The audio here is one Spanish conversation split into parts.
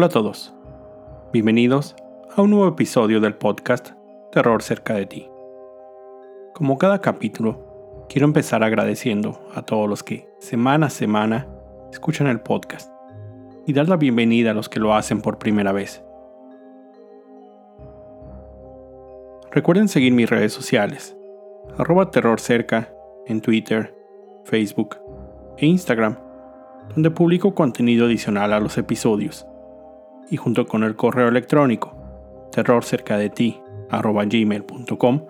Hola a todos. Bienvenidos a un nuevo episodio del podcast Terror cerca de ti. Como cada capítulo, quiero empezar agradeciendo a todos los que semana a semana escuchan el podcast y dar la bienvenida a los que lo hacen por primera vez. Recuerden seguir mis redes sociales, arroba terrorcerca en Twitter, Facebook e Instagram, donde publico contenido adicional a los episodios, y junto con el correo electrónico terrorcercadeti.gmail.com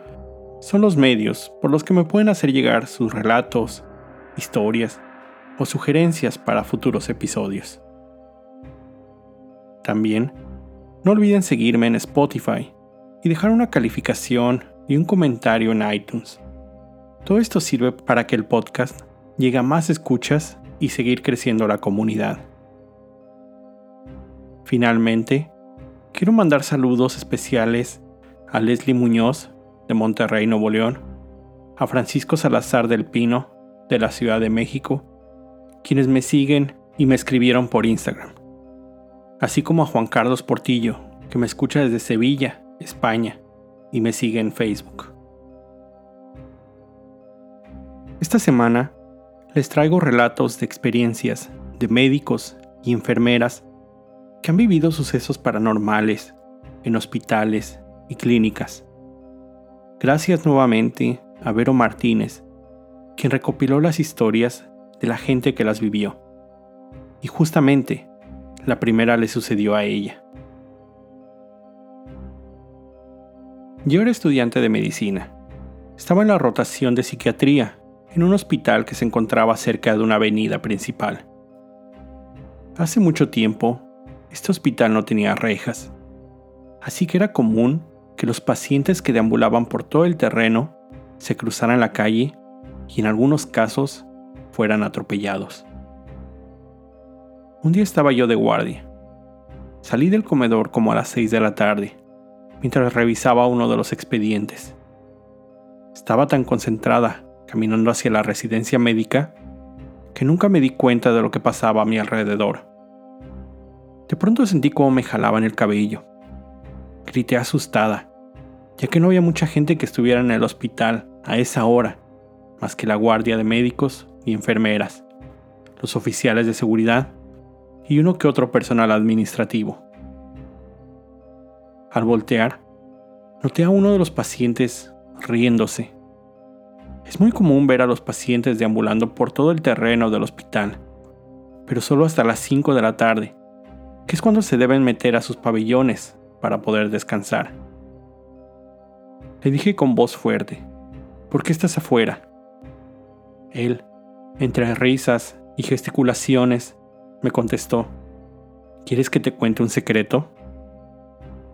son los medios por los que me pueden hacer llegar sus relatos, historias o sugerencias para futuros episodios. También, no olviden seguirme en Spotify y dejar una calificación y un comentario en iTunes. Todo esto sirve para que el podcast llegue a más escuchas y seguir creciendo la comunidad. Finalmente, quiero mandar saludos especiales a Leslie Muñoz de Monterrey, Nuevo León, a Francisco Salazar del Pino de la Ciudad de México, quienes me siguen y me escribieron por Instagram, así como a Juan Carlos Portillo, que me escucha desde Sevilla, España, y me sigue en Facebook. Esta semana les traigo relatos de experiencias de médicos y enfermeras que han vivido sucesos paranormales en hospitales y clínicas. Gracias nuevamente a Vero Martínez, quien recopiló las historias de la gente que las vivió. Y justamente, la primera le sucedió a ella. Yo era estudiante de medicina. Estaba en la rotación de psiquiatría en un hospital que se encontraba cerca de una avenida principal. Hace mucho tiempo, este hospital no tenía rejas, así que era común que los pacientes que deambulaban por todo el terreno se cruzaran la calle y en algunos casos fueran atropellados. Un día estaba yo de guardia. Salí del comedor como a las 6 de la tarde mientras revisaba uno de los expedientes. Estaba tan concentrada caminando hacia la residencia médica que nunca me di cuenta de lo que pasaba a mi alrededor. De pronto sentí cómo me jalaban el cabello. Grité asustada, ya que no había mucha gente que estuviera en el hospital a esa hora, más que la guardia de médicos y enfermeras, los oficiales de seguridad y uno que otro personal administrativo. Al voltear, noté a uno de los pacientes riéndose. Es muy común ver a los pacientes deambulando por todo el terreno del hospital, pero solo hasta las 5 de la tarde, que es cuando se deben meter a sus pabellones para poder descansar. Le dije con voz fuerte, ¿por qué estás afuera? Él, entre risas y gesticulaciones, me contestó, ¿quieres que te cuente un secreto?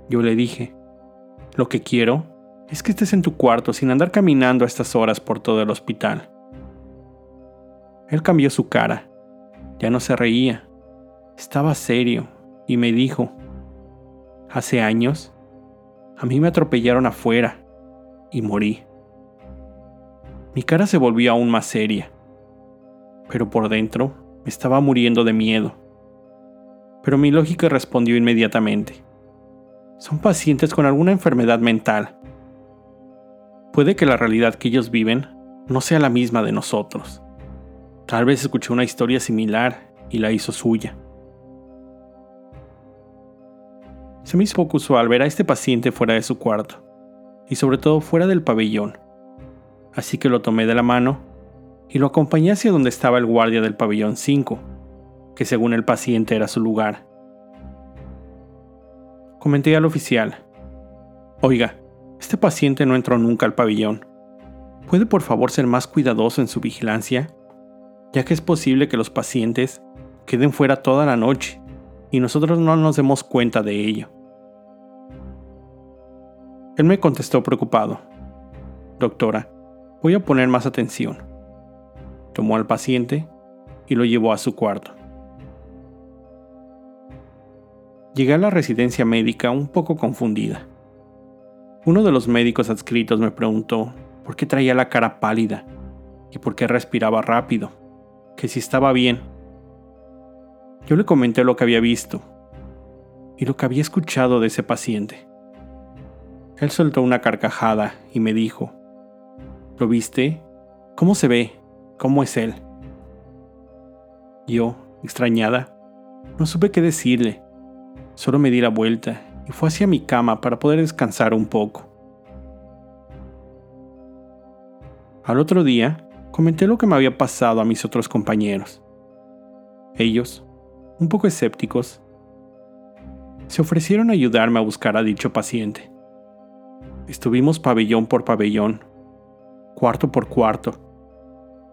Yo le dije, lo que quiero es que estés en tu cuarto sin andar caminando a estas horas por todo el hospital. Él cambió su cara. Ya no se reía. Estaba serio y me dijo, hace años, a mí me atropellaron afuera y morí. Mi cara se volvió aún más seria, pero por dentro me estaba muriendo de miedo. Pero mi lógica respondió inmediatamente son pacientes con alguna enfermedad mental. Puede que la realidad que ellos viven no sea la misma de nosotros. Tal vez escuchó una historia similar y la hizo suya. Se me hizo poco usual ver a este paciente fuera de su cuarto, y sobre todo fuera del pabellón. Así que lo tomé de la mano y lo acompañé hacia donde estaba el guardia del pabellón 5, que según el paciente era su lugar. Comenté al oficial. Oiga, este paciente no entró nunca al pabellón. ¿Puede por favor ser más cuidadoso en su vigilancia? Ya que es posible que los pacientes queden fuera toda la noche y nosotros no nos demos cuenta de ello. Él me contestó preocupado. Doctora, voy a poner más atención. Tomó al paciente y lo llevó a su cuarto. Llegué a la residencia médica un poco confundida. Uno de los médicos adscritos me preguntó por qué traía la cara pálida y por qué respiraba rápido, que si estaba bien. Yo le comenté lo que había visto, y lo que había escuchado de ese paciente. Él soltó una carcajada y me dijo, ¿Lo viste? ¿Cómo se ve? ¿Cómo es él? Yo, extrañada, no supe qué decirle. Solo me di la vuelta y fue hacia mi cama para poder descansar un poco. Al otro día, comenté lo que me había pasado a mis otros compañeros. Ellos, un poco escépticos, se ofrecieron a ayudarme a buscar a dicho paciente. Estuvimos pabellón por pabellón, cuarto por cuarto.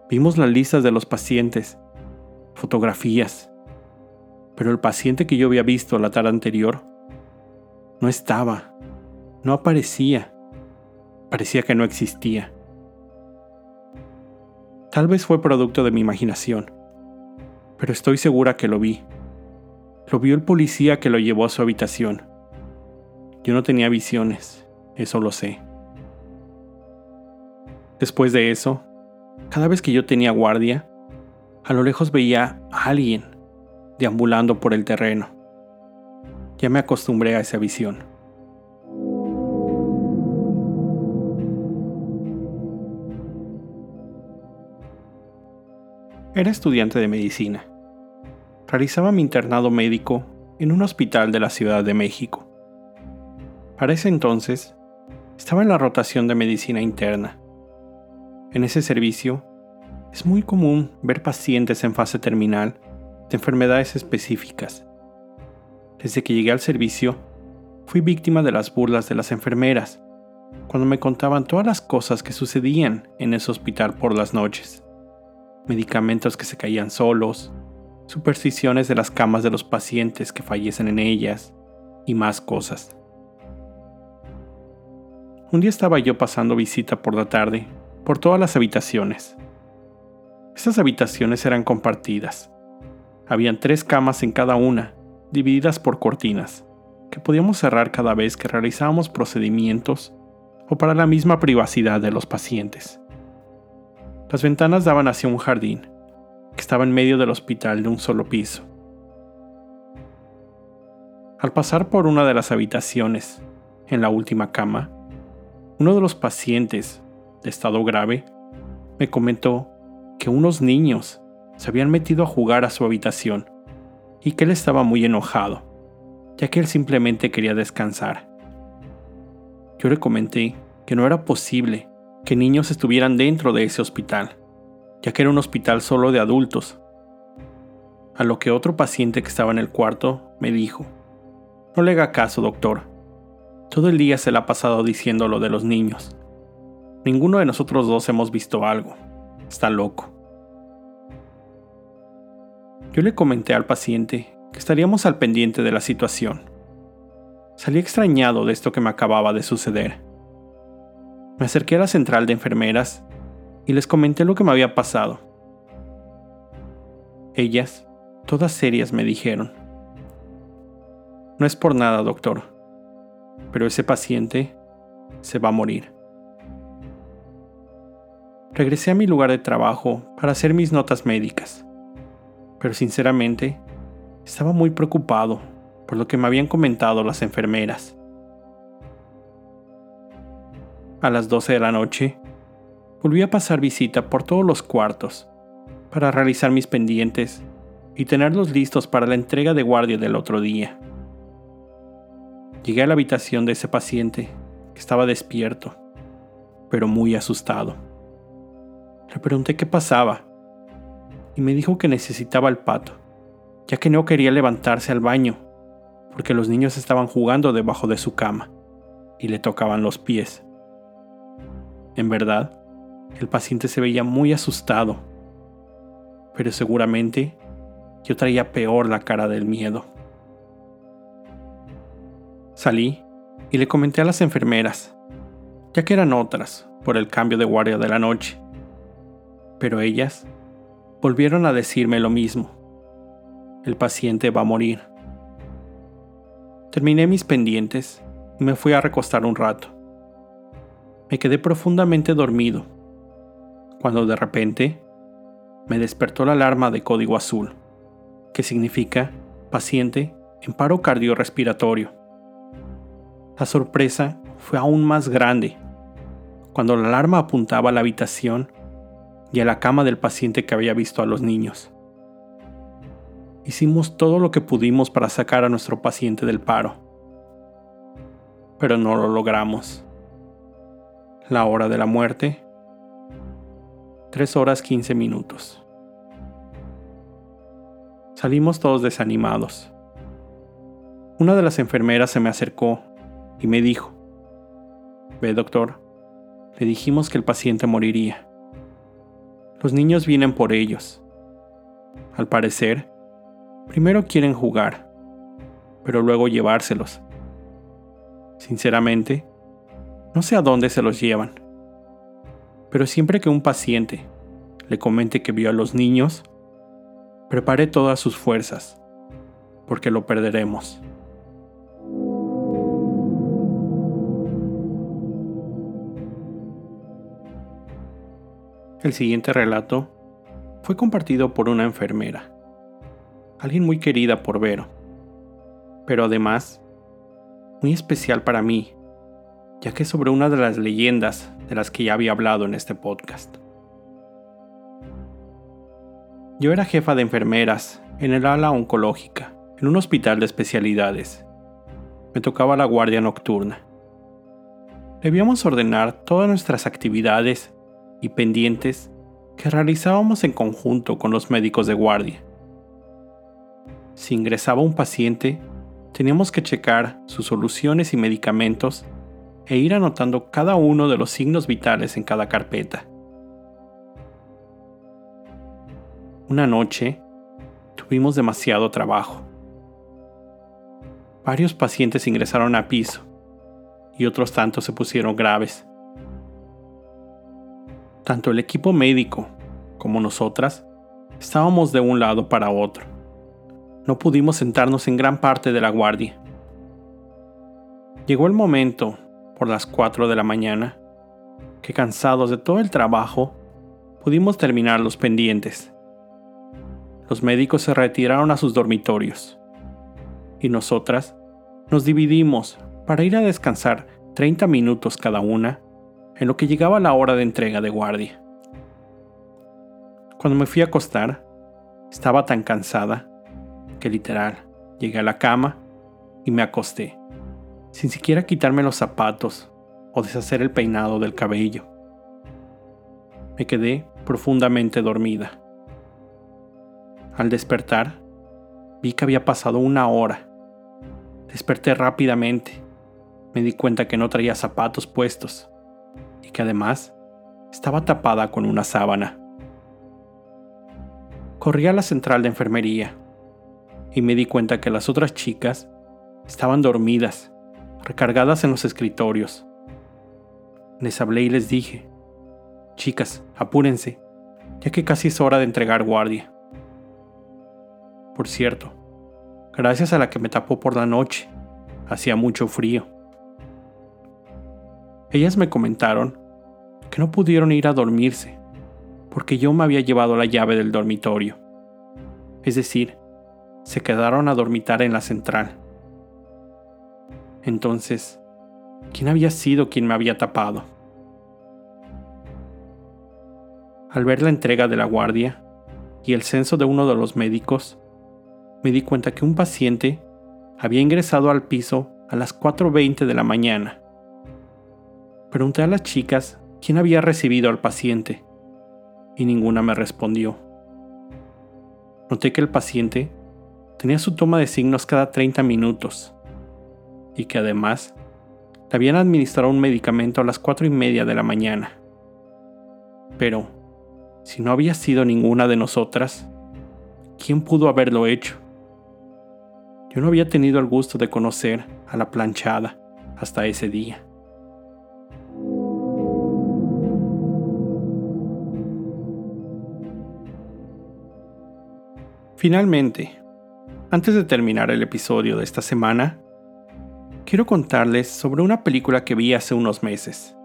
Vimos las listas de los pacientes, fotografías, pero el paciente que yo había visto la tarde anterior no estaba, no aparecía, parecía que no existía. Tal vez fue producto de mi imaginación, pero estoy segura que lo vi. Lo vio el policía que lo llevó a su habitación. Yo no tenía visiones, eso lo sé. Después de eso, cada vez que yo tenía guardia, a lo lejos veía a alguien deambulando por el terreno. Ya me acostumbré a esa visión. Era estudiante de medicina. Realizaba mi internado médico en un hospital de la Ciudad de México. Para ese entonces, estaba en la rotación de medicina interna. En ese servicio, es muy común ver pacientes en fase terminal de enfermedades específicas. Desde que llegué al servicio, fui víctima de las burlas de las enfermeras, cuando me contaban todas las cosas que sucedían en ese hospital por las noches medicamentos que se caían solos, supersticiones de las camas de los pacientes que fallecen en ellas y más cosas. Un día estaba yo pasando visita por la tarde por todas las habitaciones. Estas habitaciones eran compartidas. Habían tres camas en cada una, divididas por cortinas, que podíamos cerrar cada vez que realizábamos procedimientos o para la misma privacidad de los pacientes. Las ventanas daban hacia un jardín, que estaba en medio del hospital de un solo piso. Al pasar por una de las habitaciones, en la última cama, uno de los pacientes, de estado grave, me comentó que unos niños se habían metido a jugar a su habitación y que él estaba muy enojado, ya que él simplemente quería descansar. Yo le comenté que no era posible que niños estuvieran dentro de ese hospital, ya que era un hospital solo de adultos. A lo que otro paciente que estaba en el cuarto me dijo, no le haga caso, doctor. Todo el día se le ha pasado diciendo lo de los niños. Ninguno de nosotros dos hemos visto algo. Está loco. Yo le comenté al paciente que estaríamos al pendiente de la situación. Salí extrañado de esto que me acababa de suceder. Me acerqué a la central de enfermeras y les comenté lo que me había pasado. Ellas, todas serias, me dijeron, no es por nada, doctor, pero ese paciente se va a morir. Regresé a mi lugar de trabajo para hacer mis notas médicas, pero sinceramente estaba muy preocupado por lo que me habían comentado las enfermeras. a las 12 de la noche, volví a pasar visita por todos los cuartos para realizar mis pendientes y tenerlos listos para la entrega de guardia del otro día. Llegué a la habitación de ese paciente, que estaba despierto, pero muy asustado. Le pregunté qué pasaba y me dijo que necesitaba el pato, ya que no quería levantarse al baño, porque los niños estaban jugando debajo de su cama y le tocaban los pies. En verdad, el paciente se veía muy asustado, pero seguramente yo traía peor la cara del miedo. Salí y le comenté a las enfermeras, ya que eran otras por el cambio de guardia de la noche, pero ellas volvieron a decirme lo mismo. El paciente va a morir. Terminé mis pendientes y me fui a recostar un rato me quedé profundamente dormido, cuando de repente me despertó la alarma de código azul, que significa paciente en paro cardiorrespiratorio. La sorpresa fue aún más grande cuando la alarma apuntaba a la habitación y a la cama del paciente que había visto a los niños. Hicimos todo lo que pudimos para sacar a nuestro paciente del paro, pero no lo logramos. La hora de la muerte, 3 horas 15 minutos. Salimos todos desanimados. Una de las enfermeras se me acercó y me dijo, Ve doctor, le dijimos que el paciente moriría. Los niños vienen por ellos. Al parecer, primero quieren jugar, pero luego llevárselos. Sinceramente, no sé a dónde se los llevan. Pero siempre que un paciente le comente que vio a los niños, prepare todas sus fuerzas, porque lo perderemos. El siguiente relato fue compartido por una enfermera, alguien muy querida por Vero, pero además muy especial para mí, ya que sobre una de las leyendas de las que ya había hablado en este podcast. Yo era jefa de enfermeras en el ala oncológica, en un hospital de especialidades. Me tocaba la guardia nocturna. Debíamos ordenar todas nuestras actividades y pendientes que realizábamos en conjunto con los médicos de guardia. Si ingresaba un paciente, teníamos que checar sus soluciones y medicamentos e ir anotando cada uno de los signos vitales en cada carpeta. Una noche tuvimos demasiado trabajo. Varios pacientes ingresaron a piso y otros tantos se pusieron graves. Tanto el equipo médico como nosotras estábamos de un lado para otro. No pudimos sentarnos en gran parte de la guardia. Llegó el momento, por las 4 de la mañana, que cansados de todo el trabajo, pudimos terminar los pendientes. Los médicos se retiraron a sus dormitorios y nosotras nos dividimos para ir a descansar 30 minutos cada una en lo que llegaba la hora de entrega de guardia. Cuando me fui a acostar, estaba tan cansada que literal llegué a la cama y me acosté, sin siquiera quitarme los zapatos o deshacer el peinado del cabello. Me quedé profundamente dormida. Al despertar, vi que había pasado una hora. Desperté rápidamente. Me di cuenta que no traía zapatos puestos que además estaba tapada con una sábana. Corrí a la central de enfermería y me di cuenta que las otras chicas estaban dormidas, recargadas en los escritorios. Les hablé y les dije, chicas, apúrense, ya que casi es hora de entregar guardia. Por cierto, gracias a la que me tapó por la noche, hacía mucho frío. Ellas me comentaron que no pudieron ir a dormirse porque yo me había llevado la llave del dormitorio. Es decir, se quedaron a dormitar en la central. Entonces, ¿quién había sido quien me había tapado? Al ver la entrega de la guardia y el censo de uno de los médicos, me di cuenta que un paciente había ingresado al piso a las 4.20 de la mañana Pregunté a las chicas quién había recibido al paciente y ninguna me respondió. Noté que el paciente tenía su toma de signos cada 30 minutos y que además le habían administrado un medicamento a las 4 y media de la mañana. Pero, si no había sido ninguna de nosotras, ¿quién pudo haberlo hecho? Yo no había tenido el gusto de conocer a la planchada hasta ese día. Finalmente, antes de terminar el episodio de esta semana, quiero contarles sobre una película que vi hace unos meses,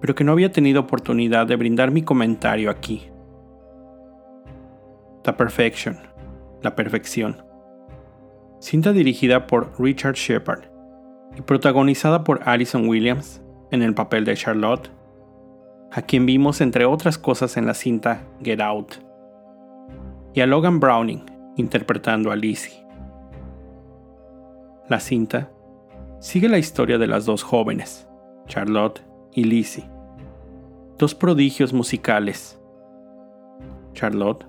pero que no había tenido oportunidad de brindar mi comentario aquí. The Perfection, la perfección. cinta dirigida por Richard Shepard y protagonizada por Alison Williams en el papel de Charlotte, a quien vimos entre otras cosas en la cinta Get Out, y a Logan Browning interpretando a Lizzie. La cinta sigue la historia de las dos jóvenes, Charlotte y Lizzie, dos prodigios musicales. Charlotte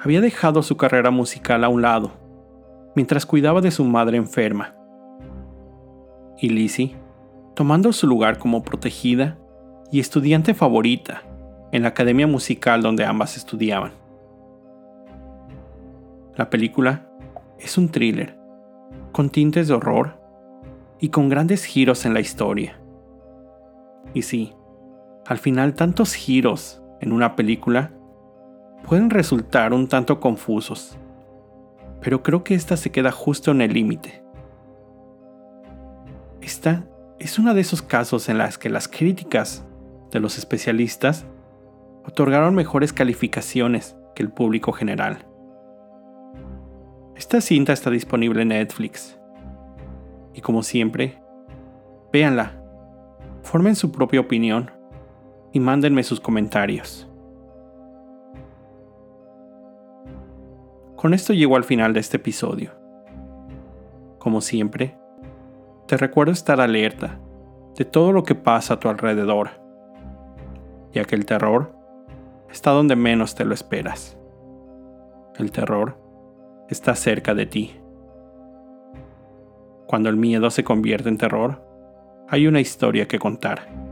había dejado su carrera musical a un lado mientras cuidaba de su madre enferma. Y Lizzie, tomando su lugar como protegida y estudiante favorita en la academia musical donde ambas estudiaban. La película es un thriller, con tintes de horror y con grandes giros en la historia. Y sí, al final tantos giros en una película pueden resultar un tanto confusos, pero creo que esta se queda justo en el límite. Esta es uno de esos casos en las que las críticas de los especialistas otorgaron mejores calificaciones que el público general. Esta cinta está disponible en Netflix. Y como siempre, véanla, formen su propia opinión y mándenme sus comentarios. Con esto llego al final de este episodio. Como siempre, te recuerdo estar alerta de todo lo que pasa a tu alrededor, ya que el terror está donde menos te lo esperas. El terror está cerca de ti. Cuando el miedo se convierte en terror, hay una historia que contar.